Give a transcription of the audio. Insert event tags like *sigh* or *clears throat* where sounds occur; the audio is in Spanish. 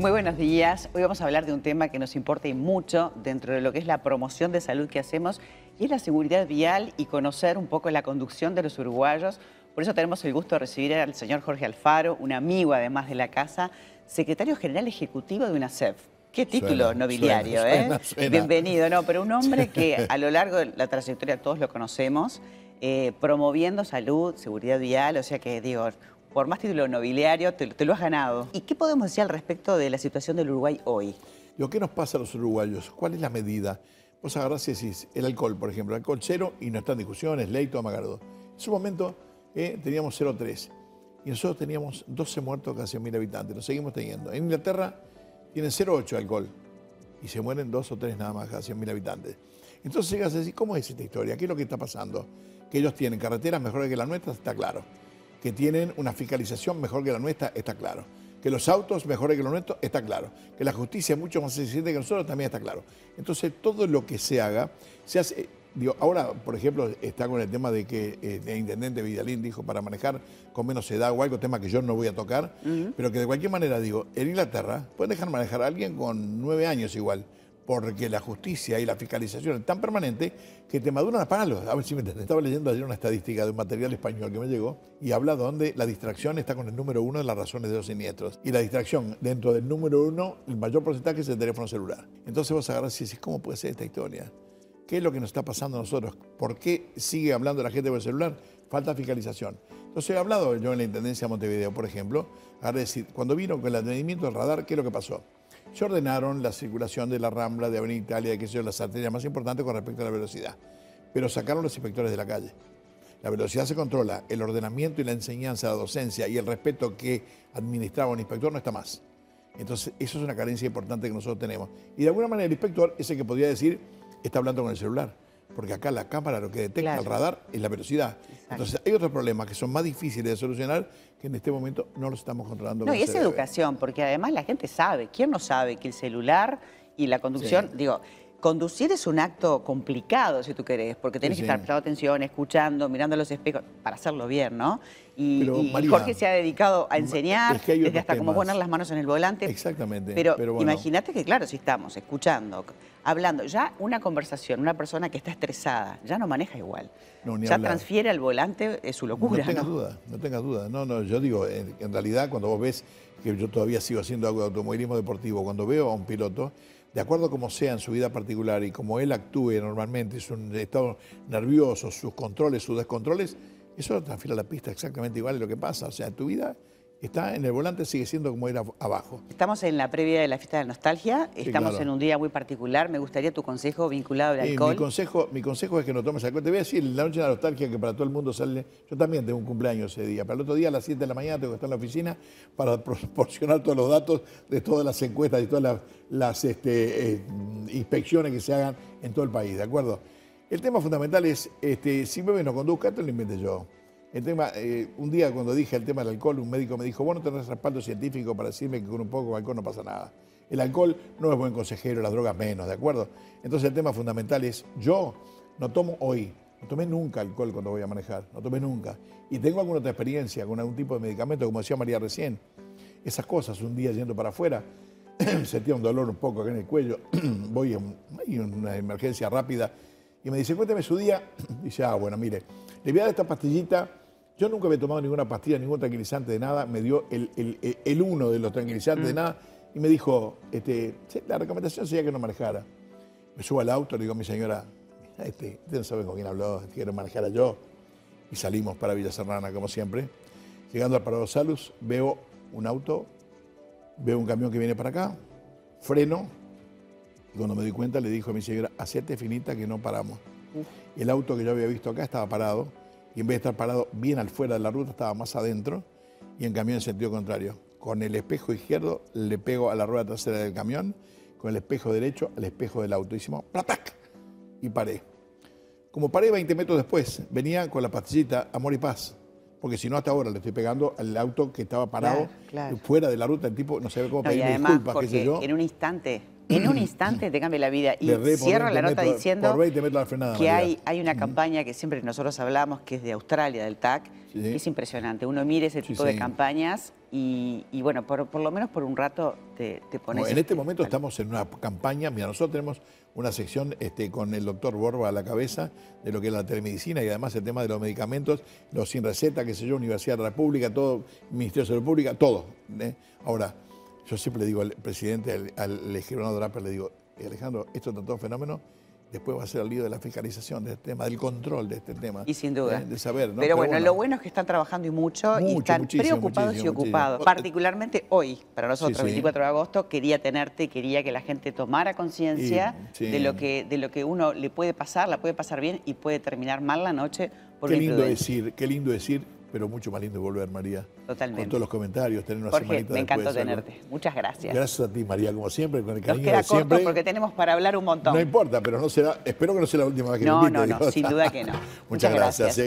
Muy buenos días. Hoy vamos a hablar de un tema que nos importa y mucho dentro de lo que es la promoción de salud que hacemos y es la seguridad vial y conocer un poco la conducción de los uruguayos. Por eso tenemos el gusto de recibir al señor Jorge Alfaro, un amigo además de la casa, secretario general ejecutivo de UNACEF. Qué título nobiliario, ¿eh? Bienvenido, no, pero un hombre que a lo largo de la trayectoria todos lo conocemos, eh, promoviendo salud, seguridad vial, o sea que digo, por más título nobiliario, te, lo has ganado. ¿Y qué podemos decir al respecto de la situación del Uruguay hoy? Lo que nos pasa a los uruguayos, ¿cuál es la medida? Vos agarrás y decís, el alcohol, por ejemplo, alcohol cero y no está en discusión, es ley, toma En su momento eh, teníamos 0,3 y nosotros teníamos 12 muertos cada 100.000 habitantes, lo seguimos teniendo. En Inglaterra tienen 0,8 alcohol y se mueren dos o tres nada más cada 100.000 habitantes. Entonces llegas a decir, ¿cómo es esta historia? ¿Qué es lo que está pasando? Que ellos tienen carreteras mejores que las nuestras, está claro que tienen una fiscalización mejor que la nuestra, está claro. Que los autos mejores que los nuestros, está claro. Que la justicia es mucho más eficiente que nosotros, también está claro. Entonces, todo lo que se haga, se hace... Digo, ahora, por ejemplo, está con el tema de que eh, el intendente Vidalín dijo para manejar con menos edad o algo, tema que yo no voy a tocar, pero que de cualquier manera, digo, en Inglaterra pueden dejar manejar a alguien con nueve años igual porque la justicia y la fiscalización es tan permanente que te maduran a palos. A ver si me entiendes. Estaba leyendo ayer una estadística de un material español que me llegó y habla donde la distracción está con el número uno de las razones de los siniestros. Y la distracción dentro del número uno, el mayor porcentaje es el teléfono celular. Entonces vos agarras y decís, ¿cómo puede ser esta historia? ¿Qué es lo que nos está pasando a nosotros? ¿Por qué sigue hablando la gente por el celular? Falta fiscalización. Entonces he hablado yo en la Intendencia de Montevideo, por ejemplo, a decir, cuando vino con el atendimiento del radar, ¿qué es lo que pasó? Se ordenaron la circulación de la Rambla, de Avenida Italia, que son las arterias más importantes con respecto a la velocidad. Pero sacaron los inspectores de la calle. La velocidad se controla, el ordenamiento y la enseñanza, la docencia y el respeto que administraba un inspector no está más. Entonces, eso es una carencia importante que nosotros tenemos. Y de alguna manera el inspector es el que podría decir, está hablando con el celular porque acá la cámara lo que detecta el radar es la velocidad. Entonces hay otros problemas que son más difíciles de solucionar que en este momento no los estamos controlando. No, y es educación, porque además la gente sabe, ¿quién no sabe que el celular y la conducción, digo, conducir es un acto complicado, si tú querés, porque tenés que estar prestando atención, escuchando, mirando los espejos, para hacerlo bien, ¿no? Y, Jorge se ha dedicado a enseñar, desde hasta cómo poner las manos en el volante. Exactamente. Pero, imagínate que, claro, si estamos escuchando, hablando, ya una conversación, una persona que está estresada, ya no maneja igual. ya transfiere al volante es su locura. No tengas duda, no tengas duda. No, no, yo digo, en, en realidad, cuando vos ves que yo todavía sigo haciendo algo de automovilismo deportivo, cuando veo a un piloto, de acuerdo a como sea en su vida particular y como él actúe normalmente, su estado nervioso, sus controles, sus descontroles, eso transfiere a la pista exactamente igual de lo que pasa. O sea, tu vida está en el volante, sigue siendo como era abajo. Estamos en la previa de la fiesta de la nostalgia, estamos en un día muy particular. Me gustaría tu consejo vinculado al alcohol. Mi consejo, mi consejo es que no tomes alcohol. Te voy a decir, la noche de la nostalgia que para todo el mundo sale. Yo también tengo un cumpleaños ese día. Para el otro día a las 7 de la mañana tengo que estar en la oficina para *laughs* proporcionar todos los datos de todas las encuestas y todas las, este, eh, inspecciones que se hagan en todo el país, ¿de acuerdo? El tema fundamental es, este, si bebe no conduzca, esto lo inventé yo. El tema, eh, un día cuando dije el tema del alcohol, un médico me dijo, vos no tenés respaldo científico para decirme que con un poco de alcohol no pasa nada. El alcohol no es buen consejero, las drogas menos, ¿de acuerdo? Entonces el tema fundamental es, yo no tomo hoy, no tomé nunca alcohol cuando voy a manejar, no tomé nunca. Y tengo alguna otra experiencia con algún tipo de medicamento, como decía María recién. Esas cosas, un día yendo para afuera, *clears throat* sentía un dolor un poco acá en el cuello, *clears throat* voy a una emergencia rápida y me dice, cuénteme su día. *clears throat* Dice, ah, bueno, mire, le voy a dar esta pastillita yo nunca he tomado ninguna pastilla, ningún tranquilizante de nada. Me dio el, uno de los tranquilizantes de mm. nada y me dijo, este, la recomendación sería que no manejara. Me subo al auto, le digo a mi señora, este, usted no sabe con quién habló, quiero manejar a yo. Y salimos para Villa Serrana, como siempre. Llegando al Parado Salus, veo un auto, veo un camión que viene para acá, freno, y cuando me di cuenta le dijo a mi señora, hacete finita que no paramos. El auto que yo había visto acá estaba parado, y en vez de estar parado bien al fuera de la ruta, estaba más adentro y en camión en sentido contrario. Con el espejo izquierdo le pego a la rueda trasera del camión, con el espejo derecho al espejo del auto. Hicimos ¡platac! y paré. Como paré 20 metros después, venía con la pastillita Amor y Paz. Porque si no, hasta ahora le estoy pegando al auto que estaba parado fuera de la ruta. El tipo no sabe cómo pedir disculpas, qué sé yo. En un instante en un *clears throat* instante te cambia la vida. Y cierro la nota diciendo que hay, hay una campaña que siempre nosotros hablamos, que es de Australia, del TAC, que es impresionante. Uno mire ese tipo de campañas y, y bueno, por, por lo menos por un rato te, te pones... en este momento estamos en una campaña, mira, nosotros tenemos una sección este, con el doctor Borba a la cabeza de lo que es la telemedicina y además el tema de los medicamentos, los sin receta, qué sé yo, Universidad de la República, todo, Ministerio de Salud Pública, todo. ¿eh? Ahora, yo siempre le digo al presidente, al, al escribano Draper, le digo, Alejandro, esto es todo fenómeno, después va a ser el lío de la fiscalización de este tema, del control de este tema. Y sin duda. ¿eh? De saber, ¿no? Pero, bueno, lo bueno es que están trabajando y mucho, y están preocupados muchísimo, y ocupados. muchísimo. Particularmente hoy, para nosotros, Sí, sí. 24 de agosto, quería tenerte, quería que la gente tomara conciencia sí. de, lo que, de lo que uno le puede pasar, la puede pasar bien y puede terminar mal la noche por Qué lindo decir, qué lindo decir, pero mucho más lindo volver, María. Totalmente. Con todos los comentarios, tener una Jorge, semanita me encantó tenerte. Muchas gracias. Gracias a ti, María, como siempre, con el Nos cariño queda de corto siempre. porque tenemos para hablar un montón. No importa, pero no será, espero que no sea la última vez que No, no, no, sin duda que no. *laughs* Muchas, Muchas gracias. gracias. eh.